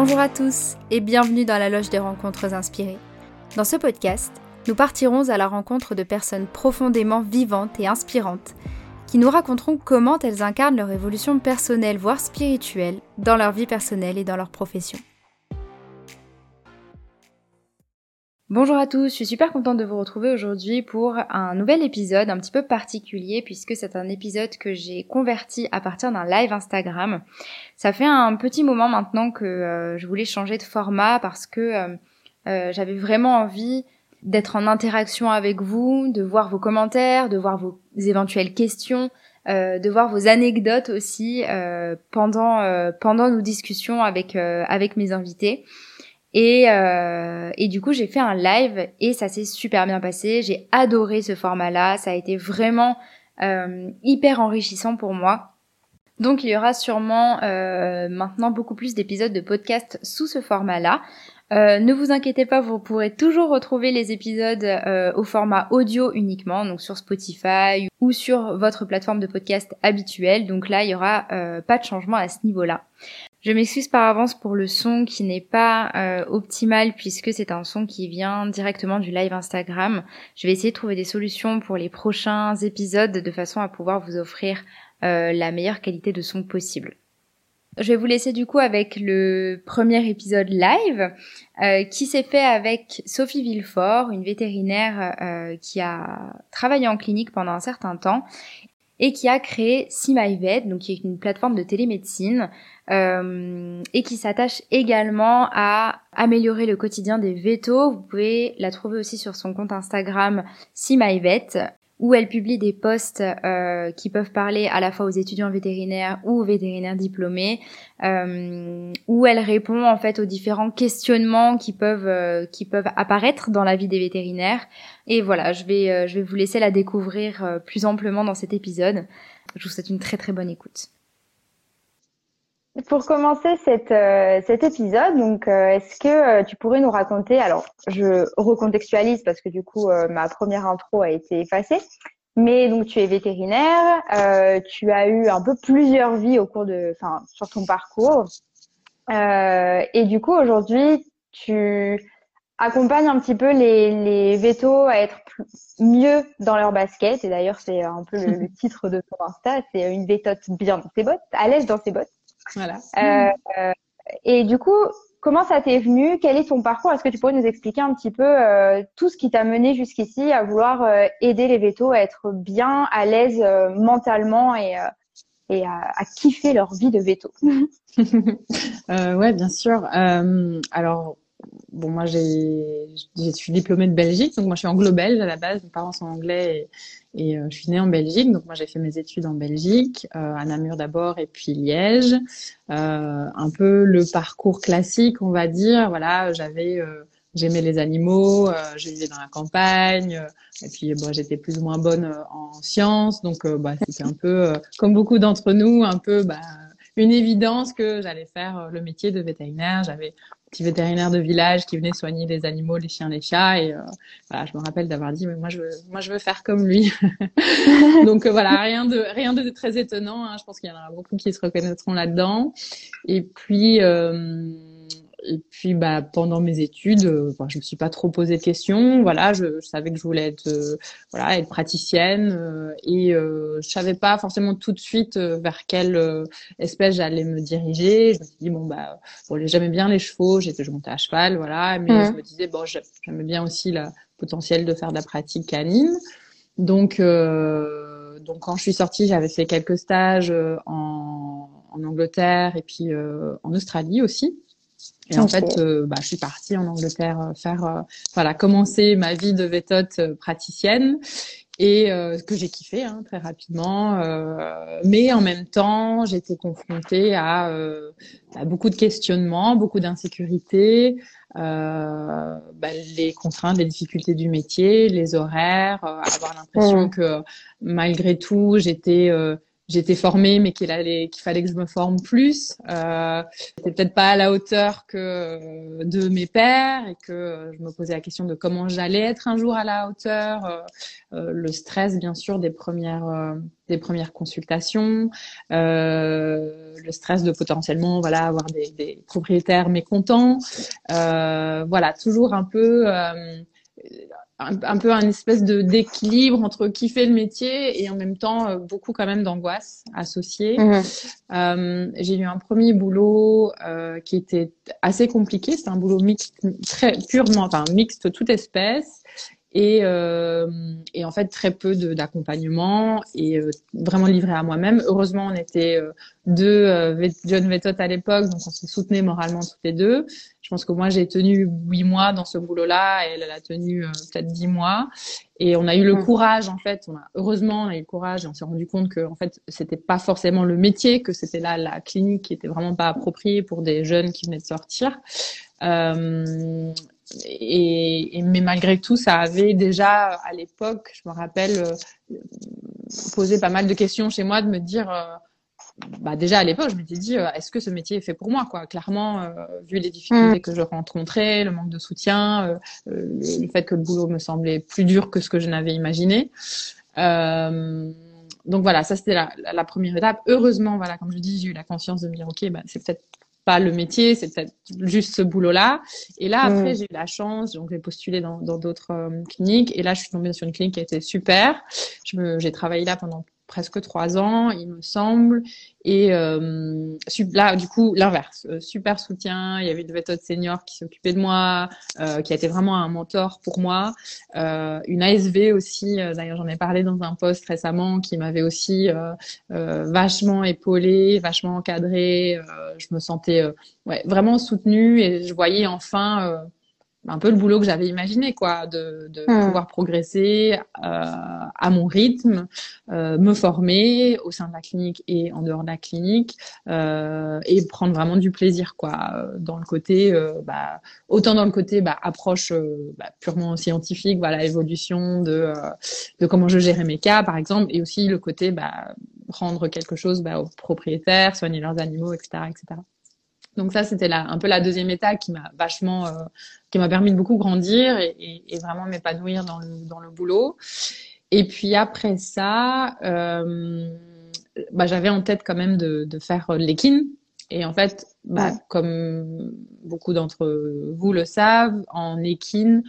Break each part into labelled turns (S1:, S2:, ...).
S1: Bonjour à tous et bienvenue dans la loge des rencontres inspirées. Dans ce podcast, nous partirons à la rencontre de personnes profondément vivantes et inspirantes qui nous raconteront comment elles incarnent leur évolution personnelle voire spirituelle dans leur vie personnelle et dans leur profession. Bonjour à tous, je suis super contente de vous retrouver aujourd'hui pour un nouvel épisode un petit peu particulier puisque c'est un épisode que j'ai converti à partir d'un live Instagram. Ça fait un petit moment maintenant que euh, je voulais changer de format parce que euh, euh, j'avais vraiment envie d'être en interaction avec vous, de voir vos commentaires, de voir vos éventuelles questions, de voir vos anecdotes aussi pendant pendant nos discussions avec avec mes invités. Et, euh, et du coup, j'ai fait un live et ça s'est super bien passé. J'ai adoré ce format-là. Ça a été vraiment euh, hyper enrichissant pour moi. Donc, il y aura sûrement euh, maintenant beaucoup plus d'épisodes de podcast sous ce format-là. Ne vous inquiétez pas, vous pourrez toujours retrouver les épisodes au format audio uniquement, donc sur Spotify ou sur votre plateforme de podcast habituelle. Donc là, il y aura pas de changement à ce niveau-là. Je m'excuse par avance pour le son qui n'est pas euh, optimal puisque c'est un son qui vient directement du live Instagram. Je vais essayer de trouver des solutions pour les prochains épisodes de façon à pouvoir vous offrir euh, la meilleure qualité de son possible. Je vais vous laisser du coup avec le premier épisode live euh, qui s'est fait avec Sophie Villefort, une vétérinaire qui a travaillé en clinique pendant un certain temps et qui a créé See donc qui est une plateforme de télémédecine euh, et qui s'attache également à améliorer le quotidien des vétos. Vous pouvez la trouver aussi sur son compte Instagram See où elle publie des posts euh, qui peuvent parler à la fois aux étudiants vétérinaires ou aux vétérinaires diplômés, euh, où elle répond en fait aux différents questionnements qui peuvent euh, qui peuvent apparaître dans la vie des vétérinaires. Et voilà, je vais euh, je vais vous laisser la découvrir plus amplement dans cet épisode. Je vous souhaite une très très bonne écoute.
S2: Pour commencer cette, euh, cet épisode, donc euh, est-ce que euh, tu pourrais nous raconter Alors, je recontextualise parce que du coup ma première intro a été effacée. Mais donc tu es vétérinaire, tu as eu un peu plusieurs vies au cours de, enfin sur ton parcours, et du coup aujourd'hui tu accompagnes un petit peu les, les vétos à être mieux dans leur basket. Et d'ailleurs c'est un peu le, le titre de ton Insta, c'est une vétote bien dans ses bottes, à l'aise dans ses bottes. Voilà. Euh, et du coup, comment ça t'est venu? Quel est ton parcours? Est-ce que tu pourrais nous expliquer un petit peu euh, tout ce qui t'a mené jusqu'ici à vouloir euh, aider les vétos à être bien à l'aise euh, mentalement et, et à, à, kiffer leur vie de véto?
S3: Ouais, bien sûr. alors, bon, moi, j'ai, je suis diplômée de Belgique, donc moi, je suis anglo-belge à la base. Mes parents sont anglais et, et euh, je suis née en Belgique. Donc moi, j'ai fait mes études en Belgique, euh, à Namur d'abord et puis Liège. Euh, un peu le parcours classique, on va dire. Voilà, j'avais euh, j'aimais les animaux, euh, je vivais dans la campagne, et puis bon, j'étais plus ou moins bonne en sciences, donc bah, c'était un peu, comme beaucoup d'entre nous, un peu bah, une évidence que j'allais faire le métier de vétérinaire. J'avais petit vétérinaire de village qui venait soigner les animaux, les chiens, les chats. Et euh, voilà, je me rappelle d'avoir dit, mais moi je veux, moi je veux faire comme lui. Donc euh, voilà, rien de rien de très étonnant. Hein. Je pense qu'il y en aura beaucoup qui se reconnaîtront là-dedans. Et puis euh, et puis bah pendant mes études, euh, je me suis pas trop posé de questions. Voilà, je, je savais que je voulais être euh, voilà être praticienne euh, et euh, je savais pas forcément tout de suite euh, vers quelle espèce j'allais me diriger. Je me suis dit bon bah bon j'aimais bien les chevaux, j'étais je montais à cheval voilà, mais je me disais bon j'aimais bien aussi le potentiel de faire de la pratique canine. Donc donc quand je suis sortie, j'avais fait quelques stages en, en Angleterre et puis en Australie aussi. Et en fait, euh, bah, je suis partie en Angleterre euh, faire, euh, voilà, commencer ma vie de vétote praticienne et euh, que j'ai kiffé hein, très rapidement. Euh, mais en même temps, j'étais confrontée à, euh, à, beaucoup de questionnements, beaucoup d'insécurité, bah, les contraintes, les difficultés du métier, les horaires, avoir l'impression que malgré tout, j'étais j'étais formée, mais qu'il allait, qu'il fallait que je me forme plus. Euh, j'étais peut-être pas à la hauteur que euh, de mes pères et que je me posais la question de comment j'allais être un jour à la hauteur. Euh, euh le stress, bien sûr, des premières, euh, des premières consultations, le stress de potentiellement, voilà, avoir des, des propriétaires mécontents. voilà, toujours un peu un, peu un espèce de d'équilibre entre kiffer le métier et en même temps euh, beaucoup quand même d'angoisse associée. Mhm. Euh, j'ai eu un premier boulot euh, qui était assez compliqué. C'était un boulot mixte, très purement, enfin mixte toute espèce et, euh, et en fait très peu d'accompagnement et euh, vraiment livré à moi-même. Heureusement, on était euh, deux euh, jeunes vétotes à l'époque, donc on se soutenait moralement toutes les deux. Je pense que moi j'ai tenu huit mois dans ce boulot-là et elle, elle a tenu peut-être dix mois. Et on a eu le mmh. courage en fait. On a heureusement on a eu le courage et on s'est rendu compte que en fait c'était pas forcément le métier, que c'était là la clinique qui était vraiment pas appropriée pour des jeunes qui venaient de sortir. Euh, et, mais malgré tout, ça avait déjà à l'époque, je me rappelle, euh, posé pas mal de questions chez moi de me dire, euh, bah déjà à l'époque, je m'étais dit, euh, est-ce que ce métier est fait pour moi quoi? Clairement, vu les difficultés mm. que je rencontrais, le manque de soutien, le fait que le boulot me semblait plus dur que ce que je n'avais imaginé. donc voilà, ça c'était la, la, première étape. Heureusement, voilà, comme je dis, j'ai eu la conscience de me dire, ok, bah, c'est peut-être pas le métier, c'est peut-être juste ce boulot-là. Et là, après, mm. j'ai eu la chance, donc j'ai postulé dans d'autres euh, cliniques. Et là, je suis tombée sur une clinique qui a été super. J'ai travaillé là pendant presque trois ans, il me semble. Et euh, là, du coup, l'inverse, euh, super soutien. Il y avait une méthode senior qui s'occupait de moi, euh, qui a été vraiment un mentor pour moi. Euh, une ASV aussi, euh, d'ailleurs, j'en ai parlé dans un post récemment, qui m'avait aussi vachement épaulée, vachement encadrée. je me sentais ouais, vraiment soutenue et je voyais enfin un peu le boulot que j'avais imaginé, quoi, de, de hmm. pouvoir progresser euh, à mon rythme, euh, me former au sein de la clinique et en dehors de la clinique, euh, et prendre vraiment du plaisir, quoi, dans le côté, euh, bah, autant dans le côté bah, approche euh, bah, purement scientifique, voilà, évolution de euh, de comment je gérais mes cas, par exemple, et aussi le côté bah, rendre quelque chose bah, aux propriétaires, soigner leurs animaux, etc., etc. Donc ça, c'était un peu la deuxième étape qui m'a vachement, euh, qui m'a permis de beaucoup grandir et, et, vraiment m'épanouir dans le, dans le boulot. Et puis après ça, euh, bah, j'avais en tête quand même de, de faire l'équine. Et en fait, bah, comme beaucoup d'entre vous le savent, en équine,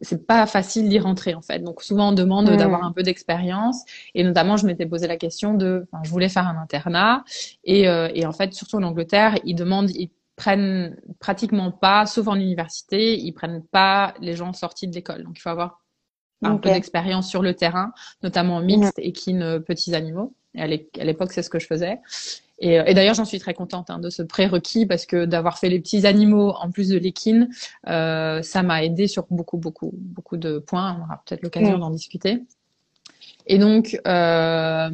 S3: c'est pas facile d'y rentrer en fait. Donc souvent on demande d'avoir un peu d'expérience et notamment je m'étais posé la question de, enfin, je voulais faire un internat et, euh, et en fait surtout en Angleterre ils demandent, ils prennent pratiquement pas, sauf en université, ils prennent pas les gens sortis de l'école. Donc il faut avoir un peu d'expérience sur le terrain, notamment mixte, et équine, euh, petits animaux. Et à l'époque c'est ce que je faisais. Et, et d'ailleurs, j'en suis très contente hein, de ce prérequis parce que d'avoir fait les petits animaux en plus de l'équine, euh, ça m'a aidé sur beaucoup, beaucoup, beaucoup de points. On aura peut-être l'occasion d'en discuter. Et donc, euh,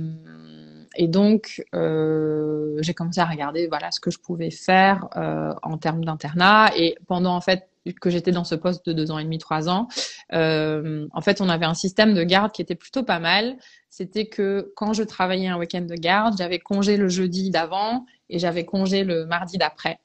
S3: et donc, euh, j'ai commencé à regarder voilà ce que je pouvais faire euh, en termes d'internat. Et pendant en fait que j'étais dans ce poste de deux ans et demi, trois ans, euh, en fait, on avait un système de garde qui était plutôt pas mal. C'était que quand je travaillais un week-end de garde, j'avais congé le jeudi d'avant et j'avais congé le mardi d'après.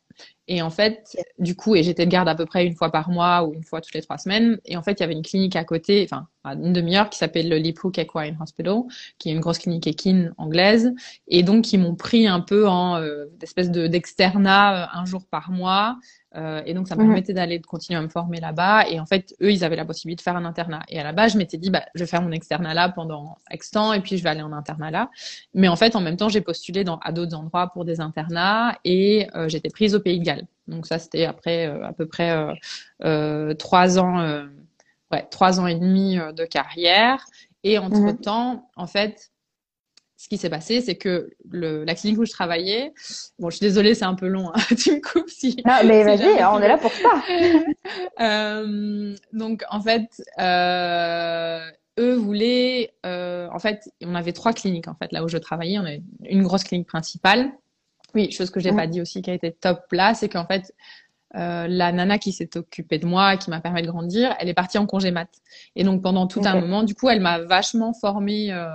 S3: Et en fait, du coup, et j'étais de garde à peu près une fois par mois ou une fois toutes les trois semaines. Et en fait, il y avait une clinique à côté, enfin, à une demi-heure, qui s'appelle le Liphook Equine Hospital, qui est une grosse clinique équine anglaise. Et donc, ils m'ont pris un peu en euh, espèce de d'externat euh, un jour par mois. Euh, et donc, ça me mhm. permettait d'aller de continuer à me former là-bas. Et en fait, eux, ils avaient la possibilité de faire un internat. Et à la base, je m'étais dit, bah, je vais faire mon externat là pendant X temps, et puis je vais aller en internat là. Mais en fait, en même temps, j'ai postulé dans, à d'autres endroits pour des internats, et euh, j'étais prise au Pays de Galles. Donc ça, c'était après euh, à peu près euh, trois ans, ouais, trois ans et demi de carrière. Et entre mhm. temps, en fait, ce qui s'est passé, c'est que le, la clinique où je travaillais, bon, je suis désolée, c'est un peu long, hein, tu me coupes si.
S2: Non, mais vas-y, on est là pour ça.
S3: euh, donc, en fait, euh, eux voulaient, euh, en fait, on avait trois cliniques en fait là où je travaillais. On avait une grosse clinique principale. Oui, chose que j'ai pas dit aussi qui a été top là, c'est qu'en fait. Euh, la nana qui s'est occupée de moi, qui m'a permis de grandir, elle est partie en congé mat. Et donc pendant tout un moment, du coup, elle m'a vachement formée euh,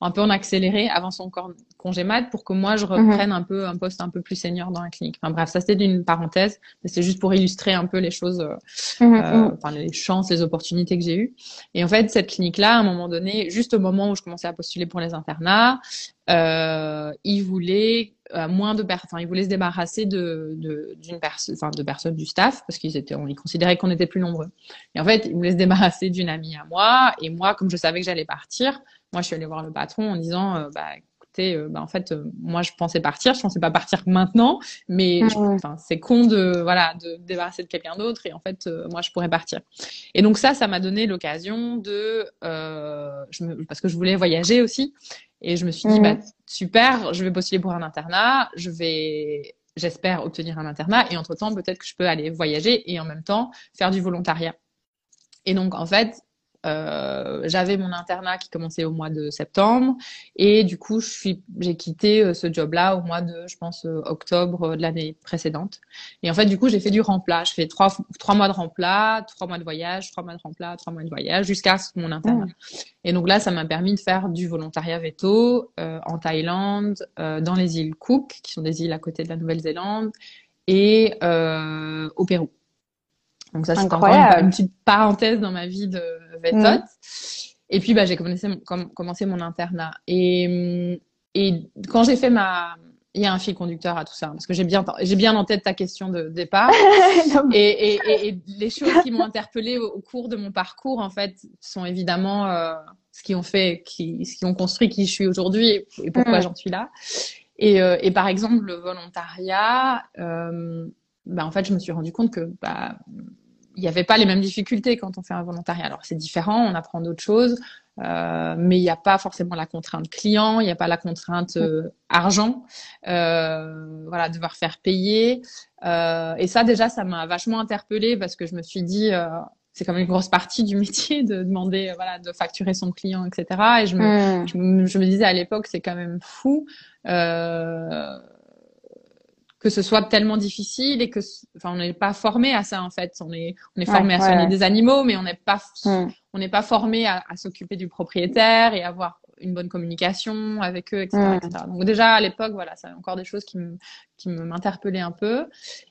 S3: un peu en accéléré avant son congé mat pour que moi je mhm. reprenne un peu un poste un peu plus senior dans la clinique. Enfin bref, ça c'était une parenthèse, mais c'est juste pour illustrer un peu les choses, euh, mhm, euh, mhm. enfin les chances, les opportunités que j'ai eues. Et en fait, cette clinique-là, à un moment donné, juste au moment où je commençais à postuler pour les internats, euh, ils voulaient euh, moins de personnes, ils voulaient se débarrasser de d'une personne, enfin de personnes du staff parce qu'ils étaient, on les considérait qu'on était plus nombreux. Et en fait, ils voulaient se débarrasser d'une amie à moi. Et moi, comme je savais que j'allais partir, moi, je suis allée voir le patron en disant, euh, bah, écoutez, euh, bah, en fait, euh, moi, je pensais partir, je pensais pas partir maintenant, mais enfin, c'est con de, voilà, de débarrasser de quelqu'un d'autre et en fait, moi, je pourrais partir. Et donc ça, ça m'a donné l'occasion de, je me, parce que je voulais voyager aussi, et je me suis dit, bah, super, je vais postuler pour un internat, je vais j'espère obtenir un internat et entre temps peut-être que je peux aller voyager et en même temps faire du volontariat. Et donc en fait, euh, j'avais mon internat qui commençait au mois de septembre et du coup je suis j'ai quitté euh, ce job là au mois de je pense euh, octobre de l'année précédente. Et en fait du coup j'ai fait du remplat je fais trois trois mois de remplat trois mois de voyage trois mois de remplat trois mois de voyage jusqu'à mon internat. Et donc là ça m'a permis de faire du volontariat veto en Thaïlande dans les îles Cook qui sont des îles à côté de la Nouvelle-Zélande et au Pérou donc ça, c'est encore une, petite parenthèse dans ma vie de vétote. Et puis, bah, j'ai commencé, commencé mon internat. Et, et quand j'ai fait ma... Il y a un fil conducteur à tout ça, parce que j'ai bien, j'ai bien en tête ta question de départ. et, et, et, les choses qui m'ont interpellée au, cours de mon parcours, en fait, sont évidemment euh, ce qui ont fait, qui, ce qui ont construit qui je suis aujourd'hui et, pourquoi mm. j'en suis là. Et, euh, et par exemple, le volontariat, euh, bah, en fait, je me suis rendu compte que bah, il n'y avait pas les mêmes difficultés quand on fait un volontariat. Alors c'est différent, on apprend d'autres choses, euh, mais il n'y a pas forcément la contrainte client, il n'y a pas la contrainte euh, argent, euh, voilà, devoir faire payer. Euh, et ça déjà, ça m'a vachement interpellée parce que je me suis dit, euh, c'est quand même une grosse partie du métier de demander, voilà, de facturer son client, etc. Et je me, mm. je, me je me disais à l'époque, c'est quand même fou. Euh, que ce soit tellement difficile et que enfin on n'est pas formé à ça en fait on est on est formé à soigner des animaux mais on n'est pas mm. on n'est pas formé à, à s'occuper du propriétaire et avoir une bonne communication avec eux etc, mm. etc. donc déjà à l'époque voilà c'est encore des choses qui me qui m'interpellaient un peu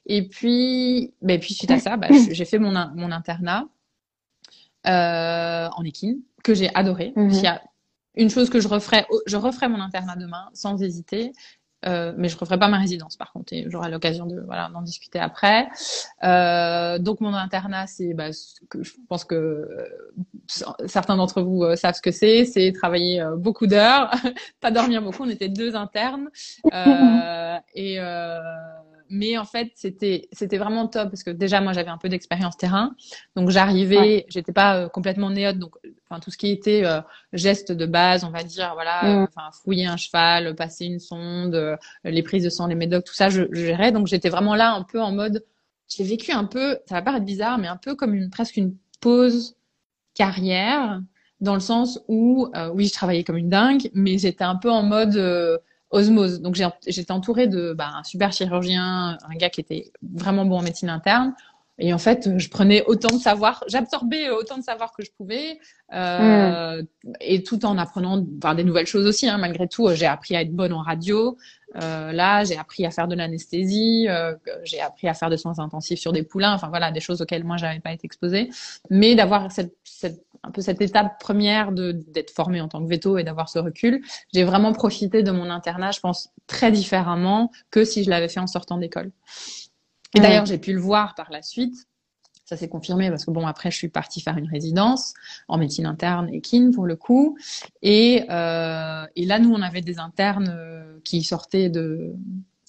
S3: et puis ben puis suite à ça bah, j'ai fait mon mon internat euh, en équine que j'ai adoré mm-hmm. il y a une chose que je referais, je referais mon internat demain sans hésiter. Euh, mais je referai pas ma résidence par contre et j'aurai l'occasion de voilà d'en discuter après. Euh, donc mon internat c'est bah, que je pense que euh, certains d'entre vous euh, savent ce que c'est, c'est travailler beaucoup d'heures, pas dormir beaucoup. On était deux internes et mais en fait c'était c'était vraiment top parce que déjà moi j'avais un peu d'expérience terrain. Donc j'arrivais j'étais pas euh, complètement néote donc enfin tout ce qui était euh, geste de base on va dire voilà mm. fouiller un cheval passer une sonde euh, les prises de sang les médocs tout ça je, je gérais. Donc j'étais vraiment là un peu en mode j'ai vécu un peu ça va paraître bizarre mais un peu comme une presque une pause carrière dans le sens où oui je travaillais comme une dingue mais j'étais un peu en mode osmose. Donc j'étais entourée de bah, un super chirurgien, un gars qui était vraiment bon en médecine interne. Et en fait, je prenais autant de savoir, j'absorbais autant de savoir que je pouvais, euh, et tout en apprenant enfin, des nouvelles choses aussi. Hein. Malgré tout, j'ai appris à être bonne en radio. Euh, là, j'ai appris à faire de l'anesthésie, euh, j'ai appris à faire des soins intensifs sur des poulains. Enfin voilà, des choses auxquelles moi j'avais pas été exposée. Mais d'avoir cette, cette, un peu cette étape première d'être formée en tant que veto et d'avoir ce recul, j'ai vraiment profité de mon internat, je pense, très différemment que si je l'avais fait en sortant d'école. Et d'ailleurs, j'ai pu le voir par la suite. Ça s'est confirmé parce que bon, après, je suis partie faire une résidence en médecine interne et kin pour le coup. Et, euh, et là, nous, on avait des internes euh, qui sortaient de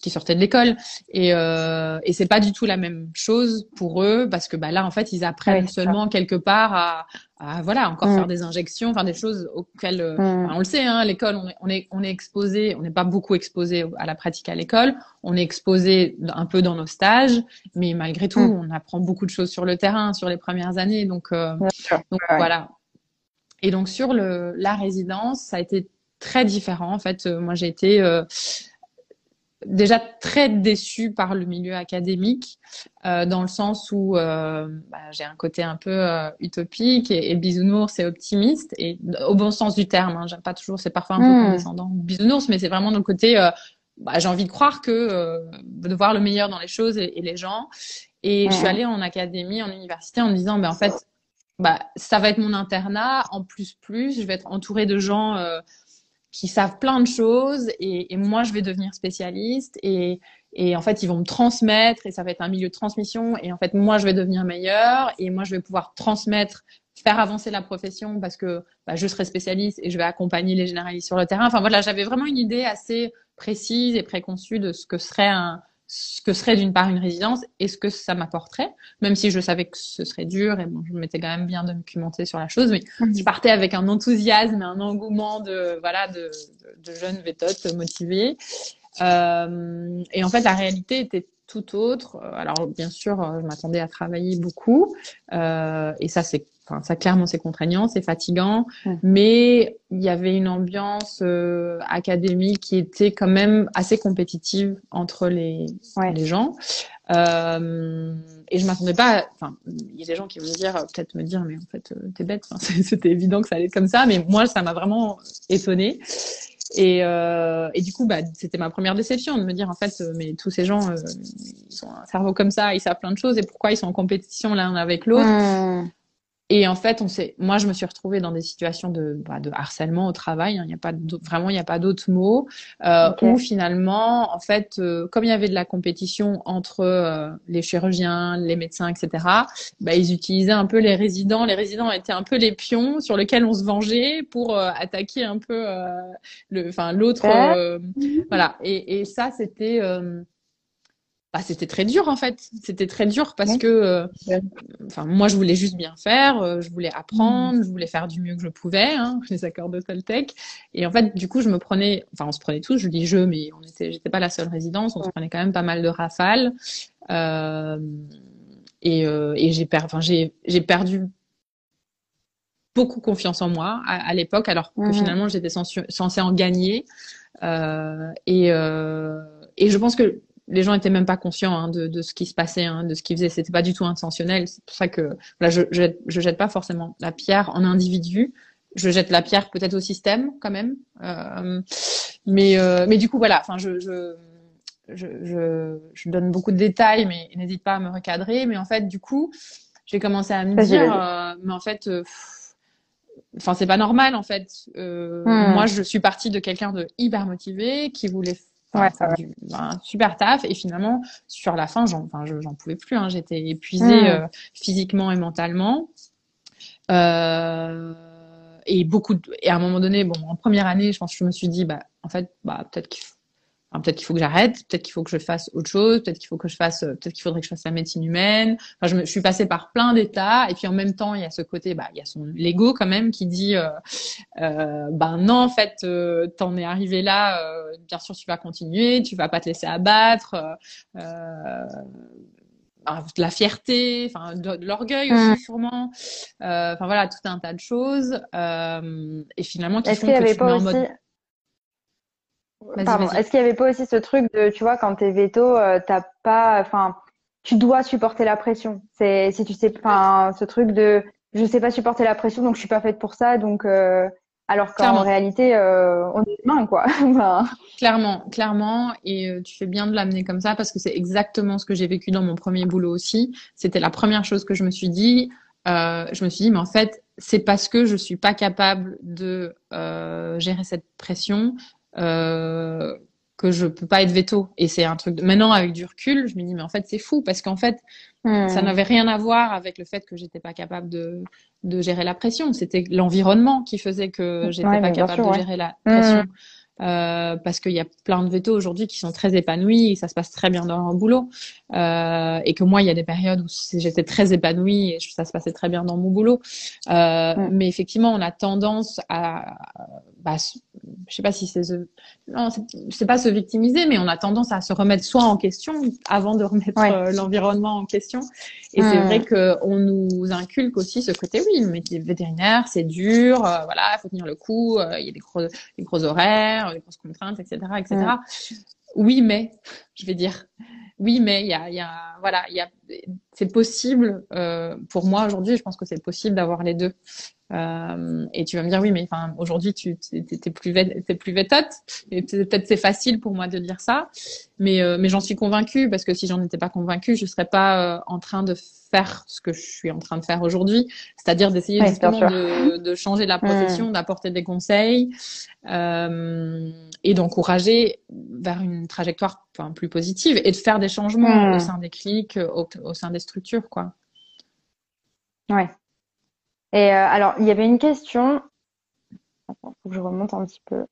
S3: qui sortaient de l'école. Et euh, et c'est pas du tout la même chose pour eux parce que bah là en fait ils apprennent seulement quelque part à, à voilà encore mm. faire des injections enfin des choses auxquelles euh, mm. on le sait hein l'école on est on est on est exposé on n'est pas beaucoup exposé à la pratique à l'école. On est exposé un peu dans nos stages mais malgré tout mm. on apprend beaucoup de choses sur le terrain sur les premières années. Donc euh, donc voilà. Et donc sur le la résidence ça a été très différent. En fait euh, moi j'ai été déjà très déçue par le milieu académique, euh, dans le sens où euh, bah, j'ai un côté un peu euh, utopique et, et, bisounours et optimiste, et au bon sens du terme. Hein, J'aime pas toujours, c'est parfois un peu mmh. condescendant bisounours, mais c'est vraiment dans le côté, bah, j'ai envie de croire que de voir le meilleur dans les choses et, et les gens. Et je suis allée en académie, en université, en me disant, ben en fait, bah, ça va être mon internat. En plus, plus, je vais être entourée de gens qui savent plein de choses et, et, moi je vais devenir spécialiste et, et en fait ils vont me transmettre et ça va être un milieu de transmission et en fait moi je vais devenir meilleur et moi je vais pouvoir transmettre faire avancer la profession parce que bah, je serai spécialiste et je vais accompagner les généralistes sur le terrain. Enfin voilà j'avais vraiment une idée assez précise et préconçue de ce que serait un, ce que serait d'une part une résidence et ce que ça m'apporterait, même si je savais que ce serait dur et bon, je m'étais quand même bien documentée sur la chose, mais mhm. je partais avec un enthousiasme et un engouement de voilà de, de, de jeunes vétotes motivés. Euh, et en fait, la réalité était tout autre. Alors bien sûr, je m'attendais à travailler beaucoup euh, et ça c'est Enfin, ça clairement c'est contraignant, c'est fatigant, mais il y avait une ambiance euh, académique qui était quand même assez compétitive entre les les gens. Euh, et je m'attendais pas. Enfin, il y a des gens qui vont dire peut-être me dire mais en fait euh, t'es bête. Enfin, C'était évident que ça allait être comme ça, mais moi ça m'a vraiment étonnée. Et, euh, et du coup, bah, c'était ma première déception de me dire en fait, euh, mais tous ces gens, euh, ils ont un cerveau comme ça, ils savent plein de choses, et pourquoi ils sont en compétition l'un avec l'autre? Mmh. Et en fait, on sait, moi, je me suis retrouvée dans des situations de, bah, de harcèlement au travail. Hein. Il n'y a pas vraiment, il n'y a pas d'autres mots. Euh, Où finalement, en fait, euh, comme il y avait de la compétition entre euh, les chirurgiens, les médecins, etc., bah, ils utilisaient un peu les résidents. Les résidents étaient un peu les pions sur lesquels on se vengeait pour euh, attaquer un peu le, enfin l'autre. voilà. Et, et ça, c'était bah, c'était très dur en fait. C'était très dur parce que, euh, enfin, moi je voulais juste bien faire, euh, je voulais apprendre, je voulais faire du mieux que je pouvais, hein, les accords de Toltec. Et en fait, du coup, je me prenais, enfin, on se prenait tous. Je dis je, mais on était, j'étais pas la seule résidence. On se prenait quand même pas mal de rafales. Euh, et, euh, et j'ai perdu, enfin, j'ai, j'ai perdu beaucoup confiance en moi à, à l'époque, alors que finalement j'étais censée en gagner. et, et je pense que les gens étaient même pas conscients hein, de, de, ce qui se passait, hein, de ce qu'ils faisaient. C'était pas du tout intentionnel. C'est pour ça que là, je, je, je, jette pas forcément la pierre en individu. Je jette la pierre peut-être au système quand même. Euh, mais euh, mais du coup voilà. Enfin, je, je je, je, donne beaucoup de détails, mais n'hésite pas à me recadrer. Mais en fait, du coup, j'ai commencé à me dire, euh, mais en fait, euh, enfin, c'est pas normal en fait. Euh, hmm. Moi, je suis partie de quelqu'un de hyper motivé qui voulait ouais, du, super taf. Et finalement sur la fin j'en enfin, j'en pouvais plus hein, j'étais épuisée hmm. euh, physiquement et mentalement. Euh, et beaucoup de, et à un moment donné bon en première année je pense que je me suis dit bah en fait bah peut-être qu'il peut-être qu'il faut que j'arrête, peut-être qu'il faut que je fasse autre chose, peut-être qu'il faut que je fasse, euh, peut-être qu'il faudrait que je fasse la médecine humaine. Enfin, je, me, je suis passée par plein d'états, et puis en même temps, il y a ce côté, bah, il y a son l'ego quand même qui dit, euh, euh, ben non, en fait, euh, t'en es arrivé là, euh, bien sûr, tu vas continuer, tu vas pas te laisser abattre. Euh, ben, la fierté, enfin de, l'orgueil aussi mmh. sûrement, enfin voilà tout un tas de choses et finalement qui font que tu mets en mode
S2: Pardon. Est-ce qu'il y avait pas aussi ce truc de, tu vois, quand t'es veto, euh, t'as pas, enfin, tu dois supporter la pression. C'est, si tu sais, enfin, ce truc de, je sais pas supporter la pression, donc je suis pas faite pour ça, donc, euh, alors qu'en réalité, euh, on est humain, quoi.
S3: clairement, clairement, et tu fais bien de l'amener comme ça parce que c'est exactement ce que j'ai vécu dans mon premier boulot aussi. C'était la première chose que je me suis dit. je me suis dit, mais en fait, c'est parce que je suis pas capable de gérer cette pression euh, que je peux pas être veto. Et c'est un truc. De... Maintenant, avec du recul, je me dis mais en fait c'est fou parce qu'en fait hmm. ça n'avait rien à voir avec le fait que j'étais pas capable de de gérer la pression. C'était l'environnement qui faisait que j'étais pas capable de gérer la pression. Hmm. Euh, parce qu'il y a plein de vétos aujourd'hui qui sont très épanouis et ça se passe très bien dans leur boulot. Euh, et que moi, il y a des périodes où j'étais très épanouie et ça se passait très bien dans mon boulot. Euh, Mais effectivement, on a tendance à, bah, je sais pas si c'est non, c'est pas se victimiser, mais on a tendance à se remettre soi en question avant de remettre l'environnement en question. Et c'est vrai que on nous inculque aussi ce côté, oui, le métier vétérinaire, c'est dur, voilà, il faut tenir le coup, il y a des gros, des gros horaires, des grosses contraintes, etc., etc. oui, mais, je vais dire. Oui, mais il y a, y a, voilà, il y a, c'est possible. Euh, pour moi aujourd'hui, je pense que c'est possible d'avoir les deux. Euh, et tu vas me dire oui, mais enfin aujourd'hui tu t'es plus t'es plus vétote et peut-être c'est facile pour moi de dire ça, mais euh, mais j'en suis convaincue parce que si j'en étais pas convaincue, je serais pas euh, en train de faire ce que je suis en train de faire aujourd'hui, c'est-à-dire d'essayer justement de, de, changer la profession, mmh. d'apporter des conseils euh, et d'encourager vers une trajectoire enfin, plus positive et de faire des changements mmh. au sein des clics, au, au sein des structures quoi.
S2: Ouais, et euh, alors, il y avait une question. Attends, faut que je remonte un petit peu.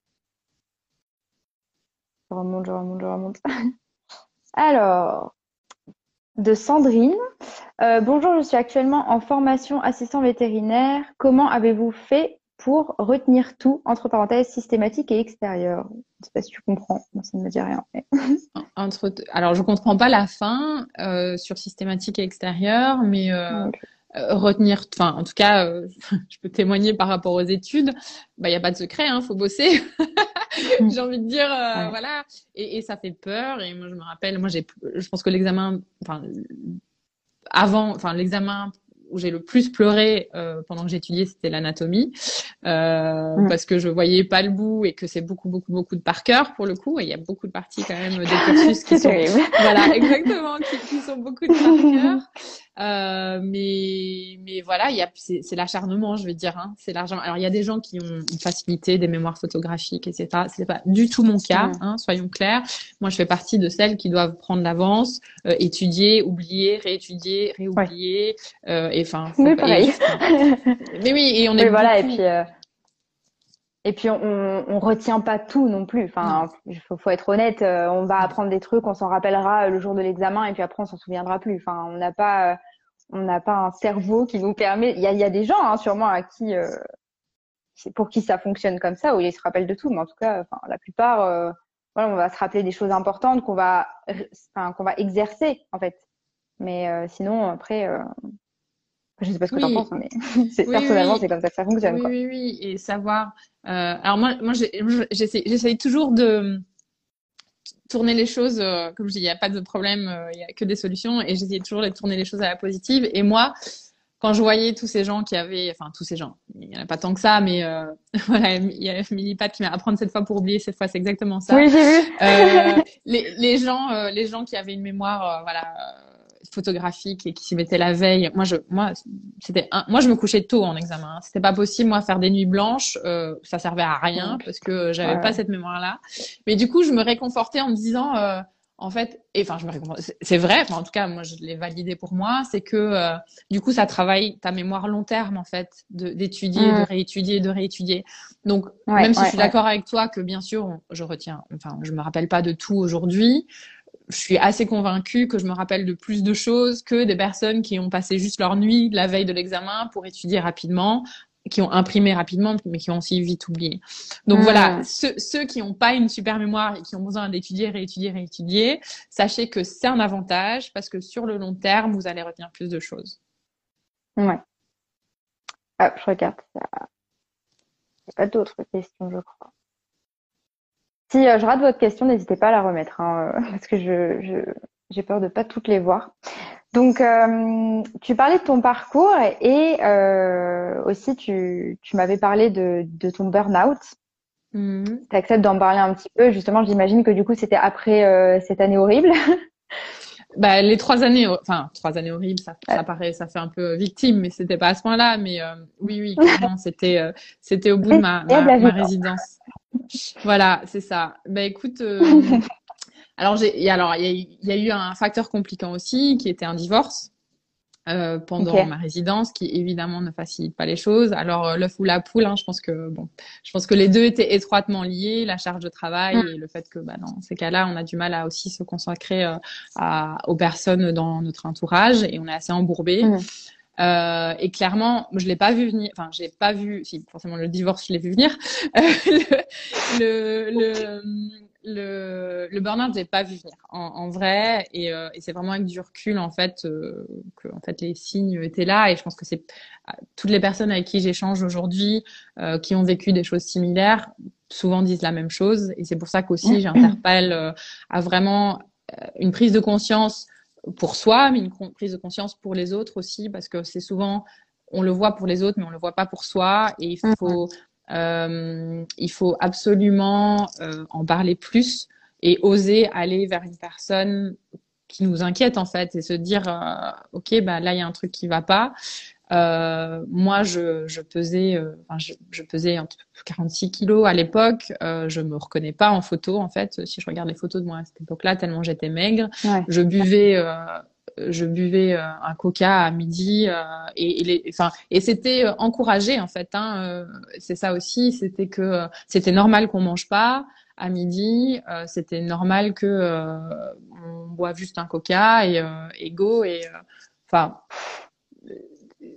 S2: Je remonte, je remonte, je remonte. alors, de Sandrine. Euh, bonjour, je suis actuellement en formation assistant vétérinaire. Comment avez-vous fait pour retenir tout, entre parenthèses, systématique et extérieur? Je ne sais pas si tu comprends, Moi, ça ne me dit rien.
S3: entre... Alors, je ne comprends pas la fin euh, sur systématique et extérieur, mais euh, retenir, enfin en tout cas, euh, je peux témoigner par rapport aux études, bah il y a pas de secret, hein, faut bosser. j'ai envie de dire, euh, voilà, et, et, ça fait peur. Et moi je me rappelle, moi j'ai, je pense que l'examen, enfin avant, enfin l'examen où j'ai le plus pleuré euh, pendant que j'étudiais, c'était l'anatomie, euh, parce que je voyais pas le bout et que c'est beaucoup, beaucoup, beaucoup de par cœur pour le coup. Et il y a beaucoup de parties quand même des cursus qui sont, voilà, exactement, qui, qui, sont beaucoup de par cœur. Euh, mais mais voilà, c'est l'acharnement, je veux dire. Hein, c'est l'argent. Alors il y a des gens qui ont une facilité, des mémoires photographiques, etc. C'est pas du tout mon cas, hein, soyons clairs. Moi, je fais partie de celles qui doivent prendre l'avance, euh, étudier, oublier, réétudier, réoublier. Euh, et enfin.
S2: Oui, pareil.
S3: mais oui, et on est.
S2: voilà, et puis. Euh, et puis on, on retient pas tout non plus. Enfin, il faut, faut, être honnête. Euh, on va apprendre des trucs, on s'en rappellera le jour de l'examen, et puis après on s'en souviendra plus. Enfin, on n'a pas, on n'a pas un cerveau qui nous permet. Il y a, y a des gens, hein, sûrement, à qui, euh, pour qui ça fonctionne comme ça, où ils se rappellent de tout. Mais en tout cas, enfin, la plupart, euh, voilà, on va se rappeler des choses importantes qu'on va, enfin, qu'on va exercer en fait. Mais sinon, après, je sais pas ce que tu en penses, mais personnellement, c'est comme ça que ça fonctionne.
S3: Oui, oui, oui. Et savoir. Euh, alors, moi, moi j'essaye toujours de tourner les choses. Euh, comme je dis, il n'y a pas de problème, euh, il n'y a que des solutions. Et j'essayais toujours de tourner les choses à la positive. Et moi, quand je voyais tous ces gens qui avaient. Enfin, tous ces gens. Il n'y en a pas tant que ça, mais euh, voilà, il y a Emily Pat qui m'a apprendre cette fois pour oublier. Cette fois, c'est exactement ça.
S2: Oui, j'ai vu.
S3: Les, les, gens, les gens qui avaient une mémoire, voilà photographique et qui s'y mettait la veille. Moi, je, moi, c'était, moi, je me couchais tôt en examen. Hein. C'était pas possible, moi, faire des nuits blanches, euh, ça servait à rien parce que j'avais pas cette mémoire-là. Mais du coup, je me réconfortais en me disant, euh, en fait, et enfin, je me C'est vrai, en tout cas, moi, je l'ai validé pour moi, c'est que euh, du coup, ça travaille ta mémoire long terme, en fait, d'étudier, de, mm. réétudier, de réétudier. Donc, même si je suis d'accord avec toi que bien sûr, je retiens, enfin, je me rappelle pas de tout aujourd'hui je suis assez convaincue que je me rappelle de plus de choses que des personnes qui ont passé juste leur nuit la veille de l'examen pour étudier rapidement, qui ont imprimé rapidement, mais qui ont aussi vite oublié. Donc voilà, hmm. ceux, ceux qui n'ont pas une super mémoire et qui ont besoin d'étudier, réétudier, réétudier, sachez que c'est un avantage parce que sur le long terme, vous allez retenir plus de choses.
S2: Ouais. Ah, je regarde. Il n'y a pas d'autres questions, je crois. Si euh, je rate votre question, n'hésitez pas à la remettre, hein, euh, parce que je, j'ai peur de pas toutes les voir. Donc, euh, tu parlais de ton parcours et aussi tu, tu m'avais parlé de, de ton burn-out. Mm-hmm. Tu acceptes d'en parler un petit peu. Justement, j'imagine que du coup, c'était après cette année horrible.
S3: bah, les trois années, enfin trois années horribles, ça, ça paraît, ça fait un peu victime, mais c'était pas à ce point-là. Mais oui, oui, clairement, c'était, c'était au bout de ma, ma, ma résidence. Voilà, c'est ça. Ben écoute, euh, alors j'ai, alors il y, a eu un facteur compliquant aussi, qui était un divorce. Euh, pendant ma résidence, qui évidemment ne facilite pas les choses. Alors euh, l'œuf ou la poule, hein, je pense que bon, je pense que les deux étaient étroitement liés, la charge de travail mm. et le fait que bah, dans ces cas-là, on a du mal à aussi se consacrer à, aux personnes dans notre entourage et on est assez embourbé. Mm. Euh, et clairement, je l'ai pas vu venir. Enfin, j'ai pas vu. Si forcément le divorce, je l'ai vu venir. le, le, le, le, le burn-out, je pas vu venir en, en vrai, et, euh, et c'est vraiment avec du recul en fait euh, que en fait les signes étaient là, et je pense que c'est toutes les personnes avec qui j'échange aujourd'hui euh, qui ont vécu des choses similaires souvent disent la même chose, et c'est pour ça qu'aussi j'interpelle euh, à vraiment euh, une prise de conscience pour soi, mais une prise de conscience pour les autres aussi, parce que c'est souvent on le voit pour les autres, mais on le voit pas pour soi, et il faut euh, il faut absolument euh, en parler plus et oser aller vers une personne qui nous inquiète en fait et se dire euh, ok bah là il y a un truc qui va pas. Euh, moi je, je pesais euh, enfin, je, je, pesais 46 kilos à l'époque. Euh, je me reconnais pas en photo en fait. Si je regarde les photos de moi à cette époque là tellement j'étais maigre
S2: Ouais.
S3: je buvais je buvais euh, un coca à midi euh, et, et, les, enfin, et c'était euh, encouragé en fait. Hein, euh, c'est ça aussi, c'était que euh, c'était normal qu'on mange pas à midi, euh, c'était normal que euh, on boive juste un coca et, et go et enfin.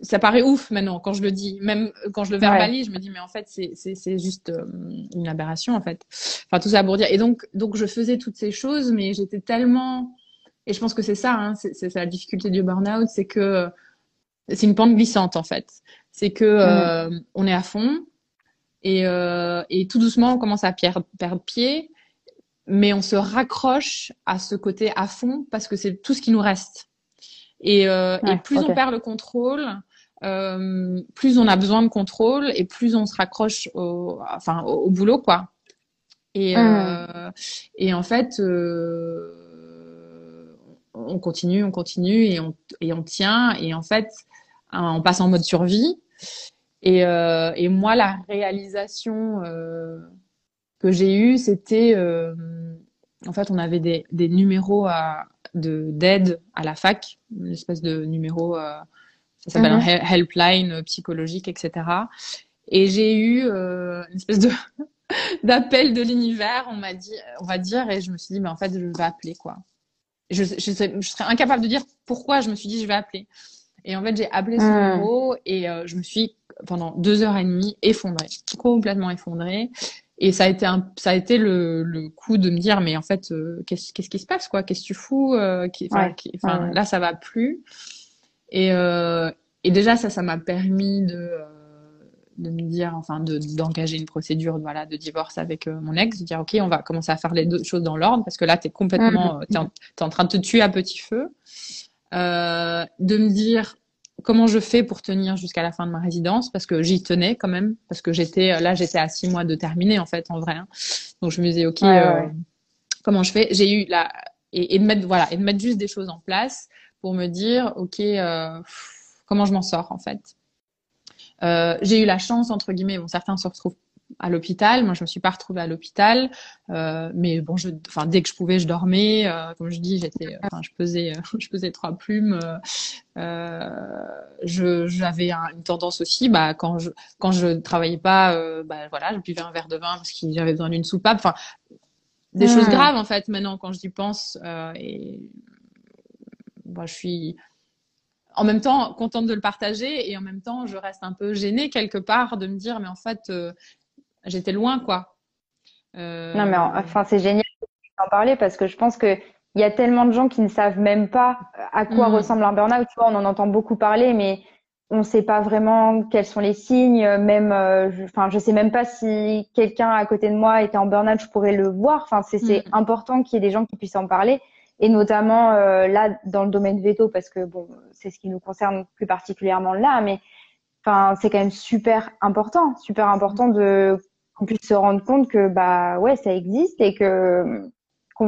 S3: ça paraît ouf maintenant quand je le dis, même quand je le verbalise, ouais. je me dis mais en fait c'est c'est c'est juste une aberration en fait. Enfin tout ça pour dire et donc donc je faisais toutes ces choses mais j'étais tellement et je pense que c'est ça, hein, c'est la difficulté du burn-out, c'est que c'est une pente glissante en fait. C'est que euh, mmh. on est à fond et, euh, et tout doucement on commence à perdre, perdre pied, mais on se raccroche à ce côté à fond parce que c'est tout ce qui nous reste. Et, euh, ouais, et plus okay. on perd le contrôle, euh, plus on a besoin de contrôle et plus on se raccroche au, enfin, au, au boulot quoi. Et, mmh. et en fait euh, on continue, on continue et on, et on tient. Et en fait, on passe en mode survie. Et, euh, et moi, la réalisation euh, que j'ai eue, c'était, euh, en fait, on avait des, des numéros à, de d'aide à la fac, une espèce de numéro, ça s'appelle mm -hmm. un helpline psychologique, etc. Et j'ai eu une espèce de d'appel de l'univers, on m'a dit, on va dire, et je me suis dit, mais en fait, je vais appeler quoi je, je, serais, je, serais, incapable de dire pourquoi je me suis dit je vais appeler. Et en fait, j'ai appelé ce mmh. numéro et euh, je me suis pendant deux heures et demie effondrée, complètement effondrée. Et ça a été un, ça a été le, le coup de me dire mais en fait euh, qu'est-ce qu'est-ce qui se passe quoi? Qu'est-ce que tu fous euh, qui, ouais. qui, ouais. Là, ça va plus. Et, et déjà ça, ça m'a permis de de me dire, enfin, d'engager une procédure, voilà, de divorce avec euh, mon ex, de dire, ok, on va commencer à faire les deux choses dans l'ordre, parce que là, t'es complètement, t'es en, es en train de te tuer à petit feu. Euh, de me dire comment je fais pour tenir jusqu'à la fin de ma résidence, parce que j'y tenais quand même, parce que j'étais, là, j'étais à six mois de terminer, en fait, en vrai. Hein. Donc, je me disais, ok,
S2: ouais,
S3: euh,
S2: ouais.
S3: comment je fais? J'ai eu la, et, et, de mettre, voilà, et de mettre juste des choses en place pour me dire, ok, euh, comment je m'en sors, en fait. Euh, j'ai eu la chance entre guillemets, bon certains se retrouvent à l'hôpital, moi je me suis pas retrouvée à l'hôpital, euh, mais bon, je, enfin dès que je pouvais, je dormais. Euh, comme je dis, j'étais, enfin je pesais, je pesais trois plumes. Euh, je, j'avais un, une tendance aussi, bah quand je quand je travaillais pas, euh, bah voilà, je buvais un verre de vin parce que j'avais besoin d'une soupape. Enfin des mmh. choses graves en fait maintenant quand j'y pense euh, et bah, je suis en même temps contente de le partager et en même temps je reste un peu gênée quelque part de me dire mais en fait euh, j'étais loin quoi.
S2: Euh... Non mais enfin c'est génial d'en parler parce que je pense que il y a tellement de gens qui ne savent même pas à quoi mmh. ressemble un burn-out. Tu vois, on en entend beaucoup parler, mais on ne sait pas vraiment quels sont les signes. Même, euh, je, enfin, je sais même pas si quelqu'un à côté de moi était en burn-out, je pourrais le voir. Enfin, c'est mmh. important qu'il y ait des gens qui puissent en parler et notamment euh, là dans le domaine veto parce que bon c'est ce qui nous concerne plus particulièrement là mais enfin c'est quand même super important super important de qu'on puisse se rendre compte que bah ouais ça existe et que qu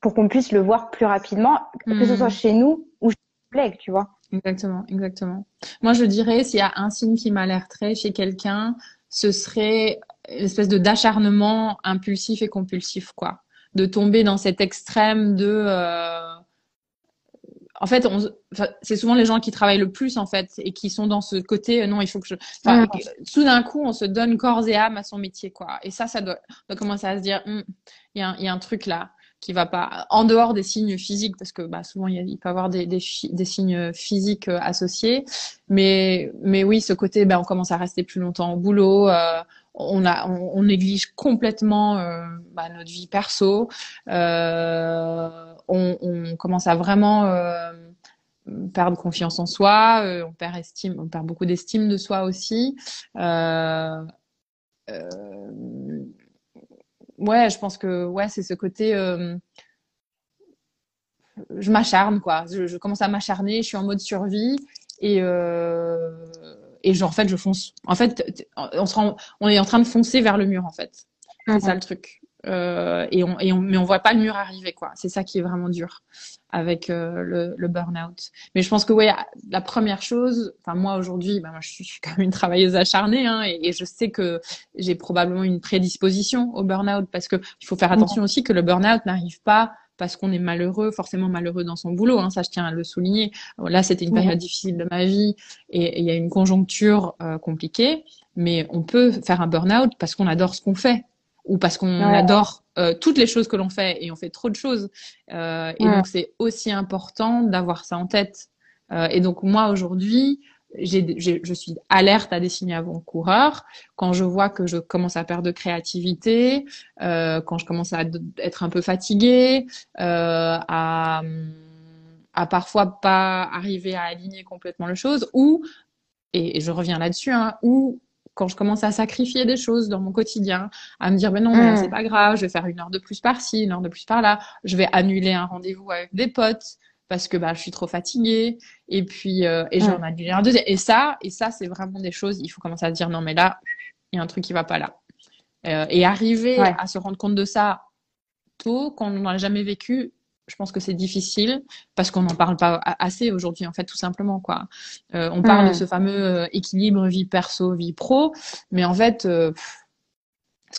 S2: pour qu'on puisse le voir plus rapidement mmh. que ce soit chez nous ou chez nos collègues tu vois.
S3: Exactement exactement. Moi je dirais s'il y a un signe qui m'alerterait chez quelqu'un ce serait une espèce de d'acharnement impulsif et compulsif quoi de tomber dans cet extrême de euh... en fait on... enfin, c'est souvent les gens qui travaillent le plus en fait et qui sont dans ce côté euh, non il faut que je enfin, mmh. soudain coup on se donne corps et âme à son métier quoi et ça ça doit, doit commencer à se dire hm, il y, y, a un truc là qui va pas en dehors des signes physiques parce que bah, souvent il, y a, il peut y avoir des, des, des signes physiques euh, associés mais mais oui ce côté ben on commence à rester plus longtemps au boulot euh, on, a, on, néglige complètement euh, bah, notre vie perso. Euh, on, on, commence à vraiment euh, perdre confiance en soi. Euh, on perd estime, on perd beaucoup d'estime de soi aussi. Euh, ouais, je pense que ouais, c'est ce côté je m'acharne quoi. Je, je, commence à m'acharner, je suis en mode survie et euh, et genre en fait je fonce. En fait, on se rend, on est en train de foncer vers le mur en fait. C'est mhm. ça le truc. Euh, et on, et on, mais on voit pas le mur arriver quoi. C'est ça qui est vraiment dur avec euh, le, le burn-out. Mais je pense que ouais, la première chose, enfin moi aujourd'hui, bah, moi, je, suis, je, suis, quand même une travailleuse acharnée hein, et, et, je sais que j'ai probablement une prédisposition au burn-out parce que il faut faire attention aussi que le burn-out n'arrive pas parce qu'on est malheureux, forcément malheureux dans son boulot. Hein, ça, je tiens à le souligner. Là, c'était une période difficile de ma vie et il y a une conjoncture euh, compliquée, mais on peut faire un burn-out parce qu'on adore ce qu'on fait ou parce qu'on adore euh, toutes les choses que l'on fait et on fait trop de choses. Euh, et donc, c'est aussi important d'avoir ça en tête. Euh, et donc, moi, aujourd'hui, je suis alerte à des signes avant-coureurs. Quand je vois que je commence à perdre de créativité, euh, quand je commence à être un peu fatiguée, euh, à, à parfois pas arriver à aligner complètement les choses, ou, et, je reviens là-dessus, hein, ou quand je commence à sacrifier des choses dans mon quotidien, à me dire ben non, mais mmh. c'est pas grave, je vais faire une heure de plus par-ci, une heure de plus par-là, je vais annuler un rendez-vous avec des potes, parce que bah, je suis trop fatiguée et puis euh, et j'en ai un deuxième. Et ça et ça c'est vraiment des choses il faut commencer à se dire non mais là il y a un truc qui va pas là. Euh, et arriver à se rendre compte de ça tôt quand on n'en a jamais vécu je pense que c'est difficile parce qu'on n'en parle pas assez aujourd'hui en fait tout simplement quoi. Euh, on parle de ce fameux équilibre vie perso vie pro mais en fait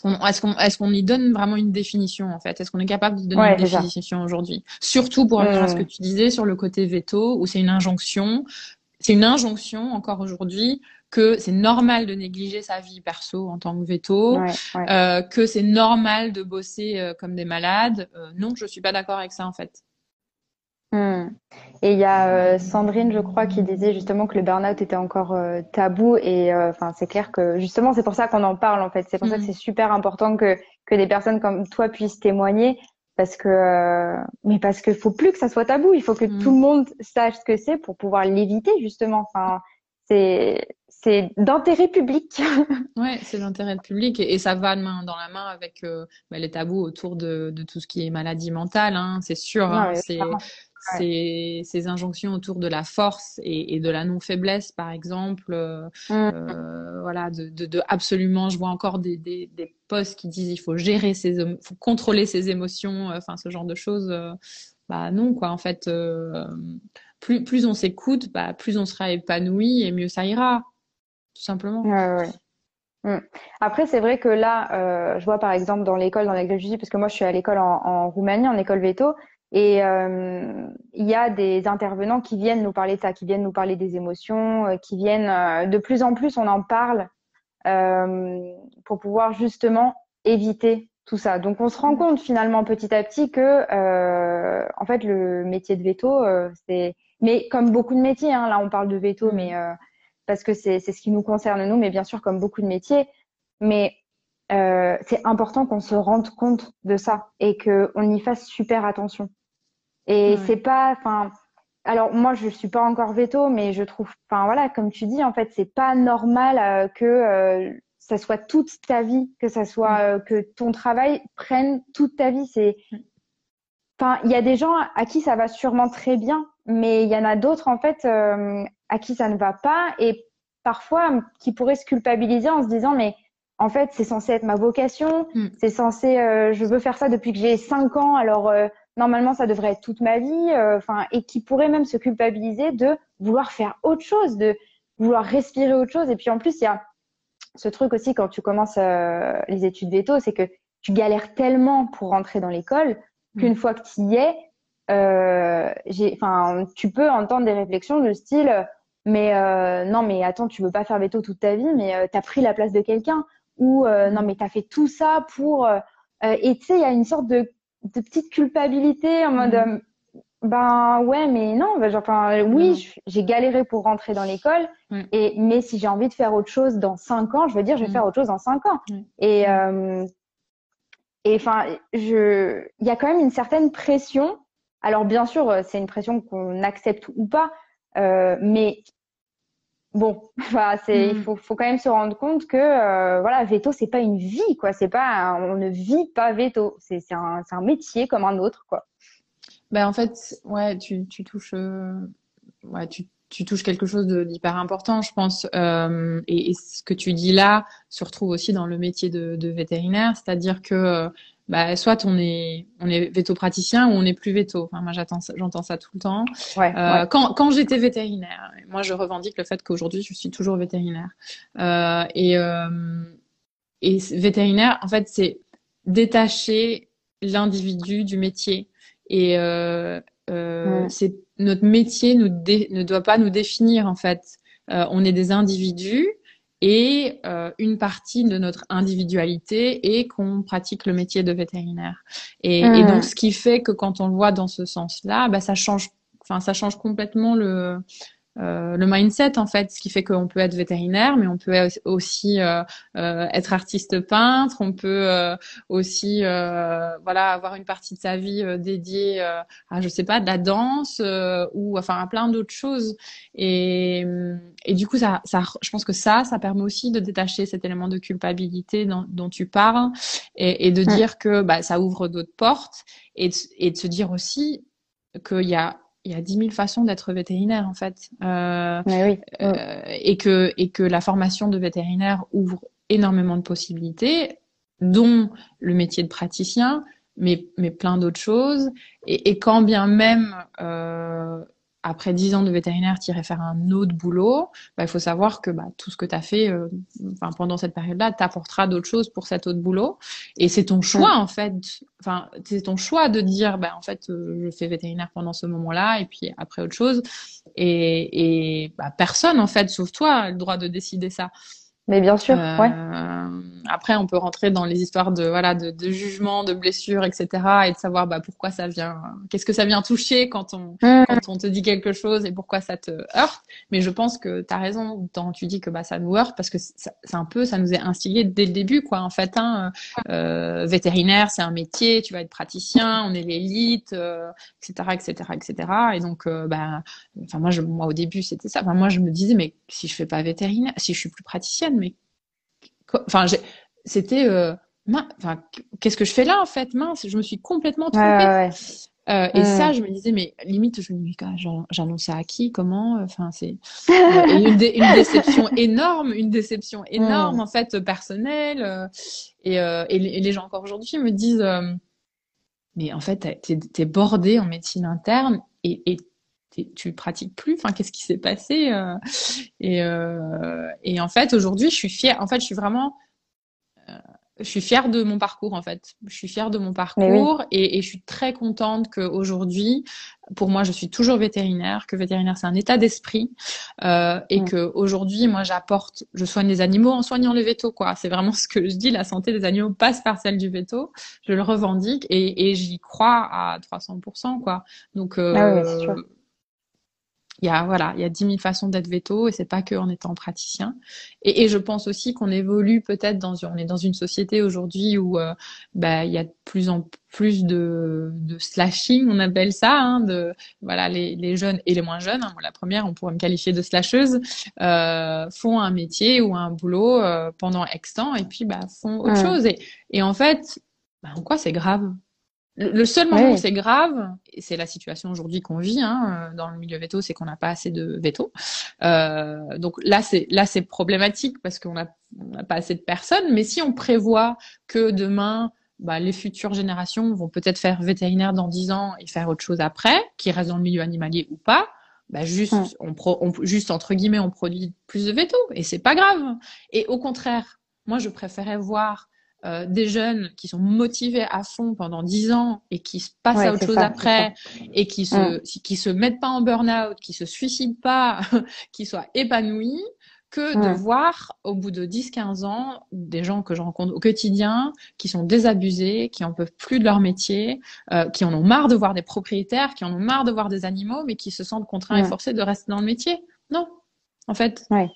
S3: est-ce qu'on est qu'on y donne vraiment une définition en fait? Est-ce qu'on est capable de donner une définition aujourd'hui? Surtout pour revenir à ce que tu disais sur le côté veto, où c'est une injonction. C'est une injonction encore aujourd'hui que c'est normal de négliger sa vie perso en tant que veto, euh, que c'est normal de bosser euh, comme des malades. Euh, non, je suis pas d'accord avec ça en fait.
S2: Hmm. Et il y a euh, Sandrine, je crois, qui disait justement que le burn-out était encore euh, tabou. Et euh, enfin, c'est clair que justement, c'est pour ça qu'on en parle en fait. C'est pour ça que hmm. c'est super important que que des personnes comme toi puissent témoigner, parce que mais parce qu'il faut plus que ça soit tabou. Il faut que hmm. tout le monde sache ce que c'est pour pouvoir l'éviter justement. Enfin, c'est c'est d'intérêt public.
S3: ouais, c'est d'intérêt public et, ça va main dans la main avec bah, les tabous autour de, de, tout ce qui est maladie mentale. Hein, c'est sûr. Hein, ces, ces, injonctions autour de la force et, et de la non-faiblesse, par exemple. Euh, mmh. euh, voilà, de, de, de, absolument, je vois encore des, des, des posts qui disent il faut gérer ses, faut contrôler ses émotions, euh, enfin ce genre de choses. Bah non, quoi. En fait, plus, plus on s'écoute, bah, plus on sera épanoui et mieux ça ira, tout simplement.
S2: Ouais, ouais. Mmh. Après, c'est vrai que là, euh, je vois par exemple dans l'école dans laquelle je suis, parce que moi je suis à l'école en, en Roumanie, en école veto, et euh, il y a des intervenants qui viennent nous parler de ça, qui viennent nous parler des émotions, euh, qui viennent euh, de plus en plus, on en parle pour pouvoir justement éviter tout ça. Donc on se rend compte finalement petit à petit que en fait le métier de veto, c'est, mais comme beaucoup de métiers, hein, là on parle de veto, mais parce que c'est c'est ce qui nous concerne nous, mais bien sûr comme beaucoup de métiers, mais euh, c'est important qu'on se rende compte de ça et qu'on y fasse super attention. Et c'est pas, enfin, alors moi je suis pas encore veto, mais je trouve, enfin voilà, comme tu dis, en fait, c'est pas normal euh, que euh, ça soit toute ta vie, que ça soit euh, que ton travail prenne toute ta vie. C'est, enfin, il y a des gens à qui ça va sûrement très bien, mais il y en a d'autres en fait à qui ça ne va pas et parfois qui pourraient se culpabiliser en se disant mais en fait, c'est censé être ma vocation, mm. c'est censé, euh, je veux faire ça depuis que j'ai cinq ans, alors euh, normalement ça devrait être toute ma vie, euh, enfin, et qui pourrait même se culpabiliser de vouloir faire autre chose, de vouloir respirer autre chose. Et puis en plus, il y a ce truc aussi quand tu commences les études veto, c'est que tu galères tellement pour rentrer dans l'école mm. qu'une fois que tu y es, enfin, tu peux entendre des réflexions de style, mais non, mais attends, tu veux pas faire veto toute ta vie, mais tu as pris la place de quelqu'un ou euh, non mais t'as fait tout ça pour euh, euh, et tu sais il y a une sorte de, de petite culpabilité en mode mm. Ben ouais, mais non. Ben, enfin, oui, j'ai galéré pour rentrer dans l'école. Et mais si j'ai envie de faire autre chose dans cinq ans, je veux dire, je vais faire autre chose dans cinq ans. Et euh, et enfin, je, il y a quand même une certaine pression. Alors bien sûr, c'est une pression qu'on accepte ou pas, euh, mais bon, enfin, c'est, il faut, faut quand même se rendre compte que euh, voilà, veto, c'est pas une vie, quoi. C'est pas, on ne vit pas veto. C'est, c'est un, un métier comme un autre, quoi.
S3: Ben en fait, ouais, tu, tu touches, euh, ouais, tu, tu touches quelque chose d'hyper important, je pense. Euh, et, et, ce que tu dis là se retrouve aussi dans le métier de, de vétérinaire, c'est-à-dire que bah, soit on est on est veto praticien ou on n'est plus veto. Enfin, moi j'entends ça, j'entends ça tout le temps.
S2: Ouais,
S3: euh, Quand quand j'étais vétérinaire, moi je revendique le fait qu'aujourd'hui je suis toujours vétérinaire. Euh, et euh, et vétérinaire, en fait, c'est détacher l'individu du métier. Et euh, euh, c'est notre métier nous ne doit pas nous définir en fait. Euh, on est des individus et euh, une partie de notre individualité est qu'on pratique le métier de vétérinaire. Et, et, donc ce qui fait que quand on le voit dans ce sens-là, bah, ça change, enfin ça change complètement le le mindset en fait, ce qui fait qu'on peut être vétérinaire, mais on peut aussi euh, euh, être artiste peintre, on peut euh, aussi euh, voilà avoir une partie de sa vie dédiée à je sais pas de la danse ou enfin à plein d'autres choses. Et, et du coup ça, ça, je pense que ça, ça permet aussi de détacher cet élément de culpabilité dont, dont tu parles et, et de dire que bah, ça ouvre d'autres portes et de, et de se dire aussi qu'il y a il y a dix mille façons d'être vétérinaire en fait.
S2: Euh, oui.
S3: euh, et que et que la formation de vétérinaire ouvre énormément de possibilités, dont le métier de praticien, mais mais plein d'autres choses. Et, et, quand bien même euh, après dix ans de vétérinaire, tu irais faire un autre boulot, bah, il faut savoir que bah, tout ce que tu as fait euh, enfin, pendant cette période-là t'apportera d'autres choses pour cet autre boulot. Et c'est ton choix, en fait. Enfin, c'est ton choix de dire, bah, en fait, euh, je fais vétérinaire pendant ce moment-là et puis après autre chose. Et, et bah, personne, en fait, sauf toi, a le droit de décider ça.
S2: Mais bien sûr,
S3: euh,
S2: ouais.
S3: Après, on peut rentrer dans les histoires de voilà de, de jugement, de blessures, etc. Et de savoir bah, pourquoi ça vient, qu'est-ce que ça vient toucher quand on mmh. quand on te dit quelque chose et pourquoi ça te heurte. Mais je pense que tu as raison quand tu dis que bah ça nous heurte parce que c'est un peu ça nous est instillé dès le début quoi. En fait, hein, euh, vétérinaire c'est un métier, tu vas être praticien, on est l'élite, euh, etc., etc., etc. Et donc euh, bah enfin moi je, moi au début c'était ça. Enfin moi je me disais mais si je fais pas vétérinaire, si je suis plus praticienne mais enfin c'était euh, enfin qu'est-ce que je fais là en fait? Mince je me suis complètement trompée.
S2: ouais, ouais.
S3: Euh, et ça je me disais mais limite je me dis j'annonce ça à qui? Comment? Enfin c'est euh, une, dé une, déception énorme une déception énorme mmh. en fait personnelle et, euh, et, et, les gens encore aujourd'hui me disent mais en fait t'es es bordé en médecine interne et, et tu pratiques plus enfin qu'est-ce qui s'est passé euh, et, euh, et en fait aujourd'hui je suis fière en fait je suis vraiment euh, je suis fière de mon parcours en fait. Je suis fière de mon parcours oui. et, et, je suis très contente qu'aujourd'hui pour moi je suis toujours vétérinaire que vétérinaire c'est un état d'esprit euh, et mmh. que aujourd'hui moi j'apporte je soigne les animaux en soignant le veto quoi. C'est vraiment ce que je dis la santé des animaux passe par celle du veto je le revendique et, et j'y crois à 300% quoi. Donc euh,
S2: ah oui,
S3: il y a voilà, il y a dix mille façons d'être veto et c'est pas que en étant praticien. Et, et je pense aussi qu'on évolue peut-être dans on est dans une société aujourd'hui où euh, bah il y a de plus en plus de, de slashing, on appelle ça, hein, de voilà les, les jeunes et les moins jeunes. Hein, la première, on pourrait me qualifier de slasheuse, euh, font un métier ou un boulot euh, pendant X temps et puis bah font autre ouais. chose. Et, et en fait, bah, en quoi c'est grave? Le seul moment où c'est grave, et c'est la situation aujourd'hui qu'on vit hein, dans le milieu veto, c'est qu'on n'a pas assez de veto. Euh, donc là, c'est là c'est problématique parce qu'on n'a pas assez de personnes. Mais si on prévoit que demain, bah, les futures générations vont peut-être faire vétérinaire dans 10 ans et faire autre chose après, qui reste dans le milieu animalier ou pas, bah juste, on, pro, on, juste entre guillemets, on produit plus de veto et c'est pas grave. Et au contraire, moi, je préférais voir euh, des jeunes qui sont motivés à fond pendant dix ans et qui se passent ouais, à autre chose ça, après et qui se, mmh. qui se mettent pas en burn-out, qui se suicident pas, qui soient épanouis, que de voir au bout de 10-15 ans des gens que je rencontre au quotidien qui sont désabusés, qui en peuvent plus de leur métier, euh, qui en ont marre de voir des propriétaires, qui en ont marre de voir des animaux, mais qui se sentent contraints et forcés de rester dans le métier. Non, en fait.
S2: Oui.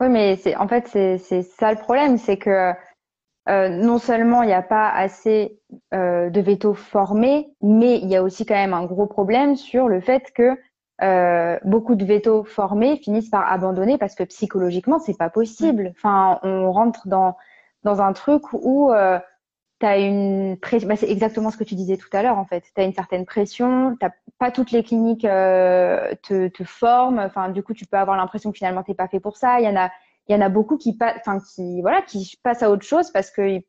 S2: Oui, mais c'est en fait c'est ça le problème, c'est que euh, non seulement il n'y a pas assez euh, de vétos formés, mais il y a aussi quand même un gros problème sur le fait que euh, beaucoup de vétos formés finissent par abandonner parce que psychologiquement c'est pas possible. Enfin, on rentre dans dans un truc où euh, tu as une pression. Bah, c'est exactement ce que tu disais tout à l'heure en fait. Tu as une certaine pression. T'as pas toutes les cliniques euh, te, te forment. Enfin, du coup, tu peux avoir l'impression que finalement t'es pas fait pour ça. Il y en a il y en a beaucoup qui enfin qui voilà qui passent à autre chose parce que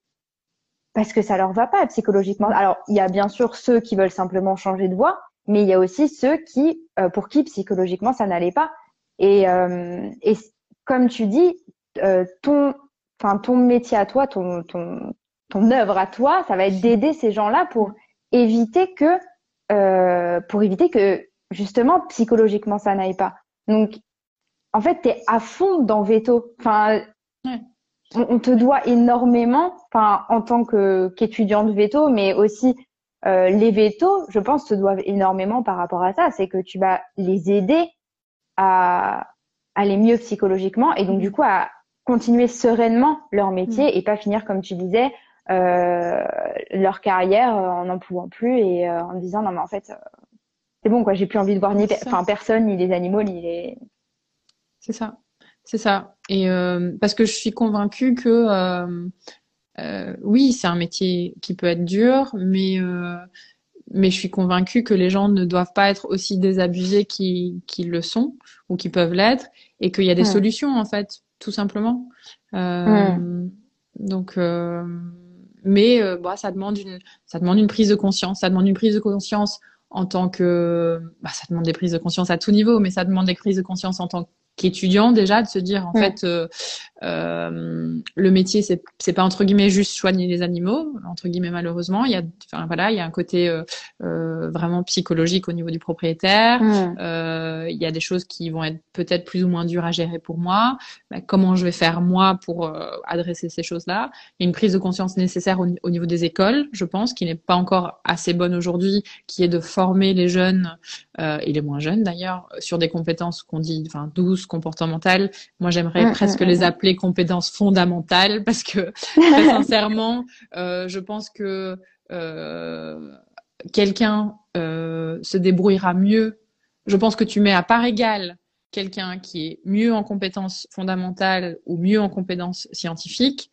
S2: parce que ça leur va pas psychologiquement. Alors il y a bien sûr ceux qui veulent simplement changer de voie, mais il y a aussi ceux qui euh, pour qui psychologiquement ça n'allait pas. Et euh, et comme tu dis, euh, ton enfin ton métier à toi, ton ton ton œuvre à toi, ça va être d'aider ces gens-là pour éviter que euh, pour éviter que justement psychologiquement ça n'aille pas. Donc en fait, tu es à fond dans veto. Enfin, on, te doit énormément, enfin, en tant qu'étudiante veto, mais aussi euh, les vétos, je pense, te doivent énormément par rapport à ça. C'est que tu vas les aider à aller mieux psychologiquement et donc du coup à continuer sereinement leur métier mm. et pas finir comme tu disais euh, leur carrière en n'en pouvant plus et euh, en disant non mais en fait c'est bon quoi j'ai plus envie de voir ni enfin personne ni les animaux ni les
S3: c'est ça. C'est ça. Et euh, parce que je suis convaincue que euh, euh, oui, c'est un métier qui peut être dur, mais mais je suis convaincue que les gens ne doivent pas être aussi désabusés qu'ils le sont ou qu'ils peuvent l'être, et qu'il y a des solutions en fait, tout simplement. Donc, mais bah, ça demande une ça demande une prise de conscience, ça demande une prise de conscience en tant que bah, ça demande des prises de conscience à tout niveau, mais ça demande des prises de conscience en tant qu'étudiant déjà de se dire en fait euh, euh, le métier c'est c'est pas entre guillemets juste soigner les animaux entre guillemets malheureusement. Il y a enfin voilà il y a un côté euh, euh vraiment psychologique au niveau du propriétaire. Euh, il y a des choses qui vont être peut-être plus ou moins dures à gérer pour moi. Bah, comment je vais faire moi pour euh, adresser ces choses là il y a une prise de conscience nécessaire au, au niveau des écoles je pense qui n'est pas encore assez bonne aujourd'hui qui est de former les jeunes et les moins jeunes d'ailleurs sur des compétences qu'on dit enfin 12 comportementales. Moi, j'aimerais mm, presque mm, les mm, compétences fondamentales parce que très sincèrement, euh, je pense que euh, quelqu'un euh, se débrouillera mieux. Je pense que tu mets à part égale quelqu'un qui est mieux en compétences fondamentales ou mieux en compétences scientifiques,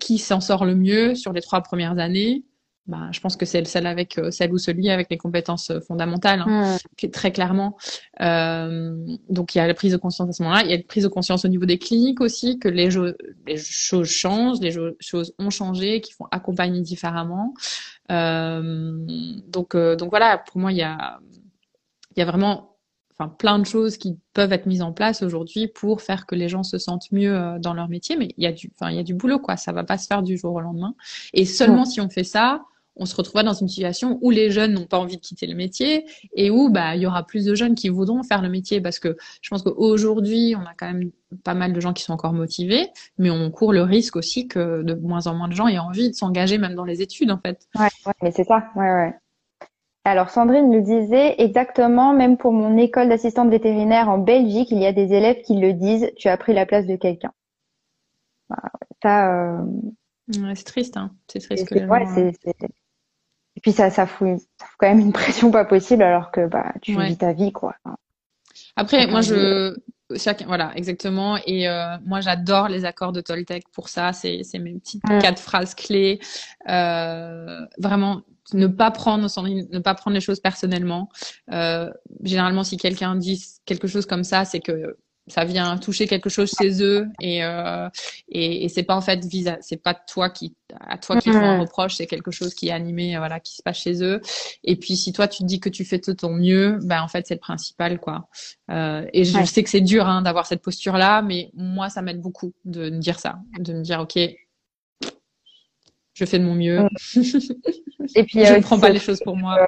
S3: qui s'en sort le mieux sur les trois premières années bah, je pense que c'est celle avec euh, celle ou celui avec les compétences euh, fondamentales, hein, très clairement. Euh, donc il y a la prise de conscience à ce moment-là. Il y a la prise de conscience au niveau des cliniques aussi que les, les choses changent, les choses ont changé, qu'il faut accompagner différemment. Euh, donc euh, donc voilà, pour moi il y a il y a vraiment enfin plein de choses qui peuvent être mises en place aujourd'hui pour faire que les gens se sentent mieux dans leur métier mais il y a du enfin il y a du boulot quoi ça va pas se faire du jour au lendemain et seulement si on fait ça on se retrouvera dans une situation où les jeunes n'ont pas envie de quitter le métier et où bah il y aura plus de jeunes qui voudront faire le métier parce que je pense qu'aujourd'hui on a quand même pas mal de gens qui sont encore motivés, mais on court le risque aussi que de moins en moins de gens aient envie de s'engager même dans les études en fait.
S2: Ouais, ouais mais c'est ça. Ouais, ouais. Alors Sandrine nous disait exactement, même pour mon école d'assistante vétérinaire en Belgique, il y a des élèves qui le disent, tu as pris la place de quelqu'un. Bah, ça. Euh...
S3: Ouais, c'est triste, hein. C'est triste que.
S2: Ouais, c'est et puis ça, ça fout, ça fout quand même une pression pas possible alors que bah tu vis ta vie quoi.
S3: Après, moi je chacun voilà exactement. Et euh, moi j'adore les accords de Toltec pour ça. C'est c'est mes petites quatre phrases clés. Euh, vraiment ne pas prendre ne pas prendre les choses personnellement. Euh, généralement si quelqu'un dit quelque chose comme ça c'est que ça vient toucher quelque chose chez eux et euh, et, et c'est pas en fait visa c'est pas toi qui à toi qui font un reproche c'est quelque chose qui est animé voilà qui se passe chez eux. Et puis si toi tu te dis que tu fais de ton mieux. Ben en fait c'est le principal quoi. Euh, et je sais que c'est dur hein, d'avoir cette posture là mais moi ça m'aide beaucoup de me dire ça de me dire ok je fais de mon mieux. Et puis je ne prends pas les choses pour moi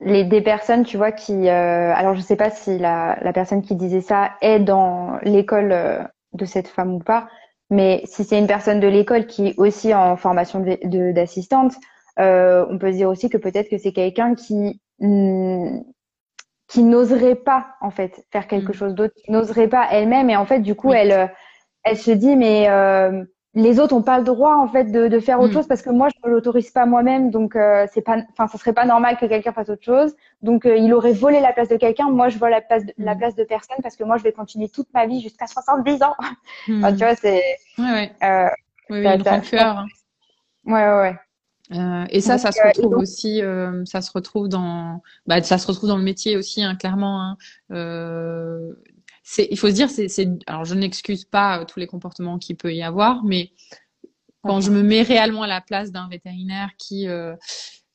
S2: les des personnes, tu vois, qui, euh, alors je sais pas si la, la personne qui disait ça est dans l'école euh, de cette femme ou pas, mais si c'est une personne de l'école qui est aussi en formation d'assistante, euh, on peut se dire aussi que peut-être que c'est quelqu'un qui mm, qui n'oserait pas en fait faire quelque mm. chose d'autre, qui n'oserait pas elle-même et en fait du coup elle euh, elle se dit mais euh, les autres ont pas le droit en fait de, de faire autre mm. chose parce que moi je ne l'autorise pas moi-même donc euh, c'est pas enfin ça serait pas normal que quelqu'un fasse autre chose donc euh, il aurait volé la place de quelqu'un moi je vole la place de, la mm. place de personne parce que moi je vais continuer toute ma vie jusqu'à 70 ans enfin, tu vois c'est.
S3: Euh, oui, oui, une rancœur hein.
S2: ouais ouais ouais
S3: euh, et ça, ça se retrouve aussi, euh, ça se retrouve dans, bah, ça se retrouve dans le métier aussi, hein, clairement. Hein. Euh, il faut se dire, c'est, alors je n'excuse pas tous les comportements qu'il peut y avoir, mais quand je me mets réellement à la place d'un vétérinaire qui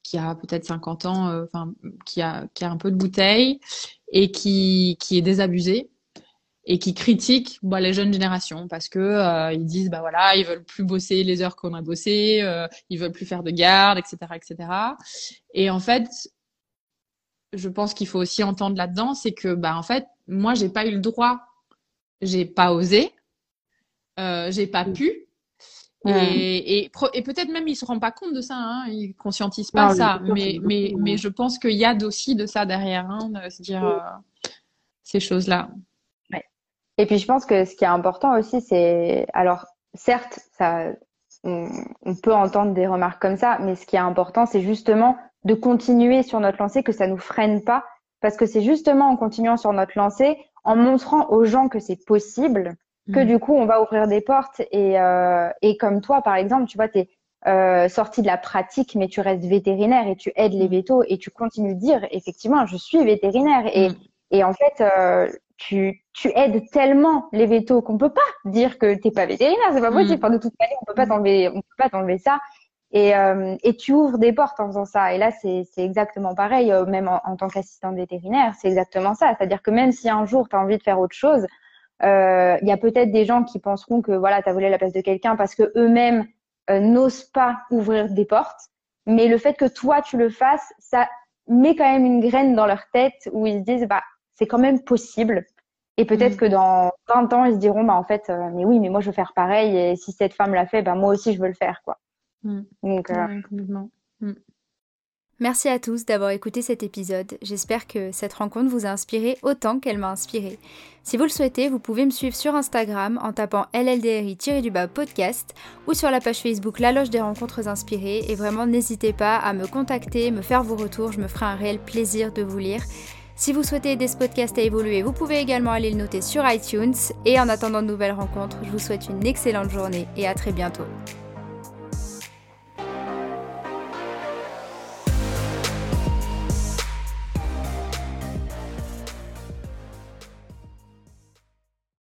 S3: qui a peut-être 50 ans, enfin qui a qui a un peu de bouteille et qui qui est désabusé, et qui critiquent bah, les jeunes générations parce que euh, ils disent bah voilà ils veulent plus bosser les heures qu'on a bossé, euh, ils veulent plus faire de garde, etc., etc. Et en fait, je pense qu'il faut aussi entendre là-dedans, c'est que bah en fait moi j'ai pas eu le droit, j'ai pas osé, euh, j'ai pas pu. Et, et, et peut-être même ils se rendent pas compte de ça, hein, ils conscientisent pas ça, mais mais mais je pense qu'il y a aussi de ça derrière, hein, de se dire euh, ces choses-là.
S2: Et puis je pense que ce qui est important aussi, c'est alors certes, ça, on, peut entendre des remarques comme ça, mais ce qui est important, c'est justement de continuer sur notre lancée, que ça nous freine pas, parce que c'est justement en continuant sur notre lancée, en montrant aux gens que c'est possible, que mm. du coup on va ouvrir des portes. Et, euh, et comme toi, par exemple, tu vois, tu es euh, sorti de la pratique, mais tu restes vétérinaire et tu aides les mm. vétos et tu continues de dire effectivement, je suis vétérinaire. Et, mm. et en fait, euh, tu, tu aides tellement les vétos qu'on peut pas dire que t'es pas vétérinaire, c'est pas possible. Enfin, de toute manière, on peut pas t'enlever, on peut pas t'enlever ça. Et, euh, et tu ouvres des portes en faisant ça. Et là, c'est exactement pareil, euh, même en, tant qu'assistante vétérinaire, c'est exactement ça. C'est-à-dire que même si un jour tu as envie de faire autre chose, euh, il y a peut-être des gens qui penseront que voilà, tu as volé la place de quelqu'un parce que eux-mêmes n'osent pas ouvrir des portes. Mais le fait que toi tu le fasses, ça met quand même une graine dans leur tête où ils se disent bah c'est quand même possible. Et peut-être mm. que dans 20 ans, ils se diront, bah, en fait, euh, mais oui, mais moi, je veux faire pareil. Et si cette femme l'a fait, bah, moi aussi, je veux le faire, quoi.
S3: Mm. Donc, euh...
S1: Mm. Merci à tous d'avoir écouté cet épisode. J'espère que cette rencontre vous a inspiré autant qu'elle m'a inspiré. Si vous le souhaitez, vous pouvez me suivre sur Instagram en tapant LLDRI-du-bas podcast ou sur la page Facebook La Loge des Rencontres Inspirées. Et vraiment, n'hésitez pas à me contacter, me faire vos retours. Je me ferai un réel plaisir de vous lire. Si vous souhaitez aider ce podcast à évoluer, vous pouvez également aller le noter sur iTunes. Et en attendant de nouvelles rencontres, je vous souhaite une excellente journée et à très bientôt.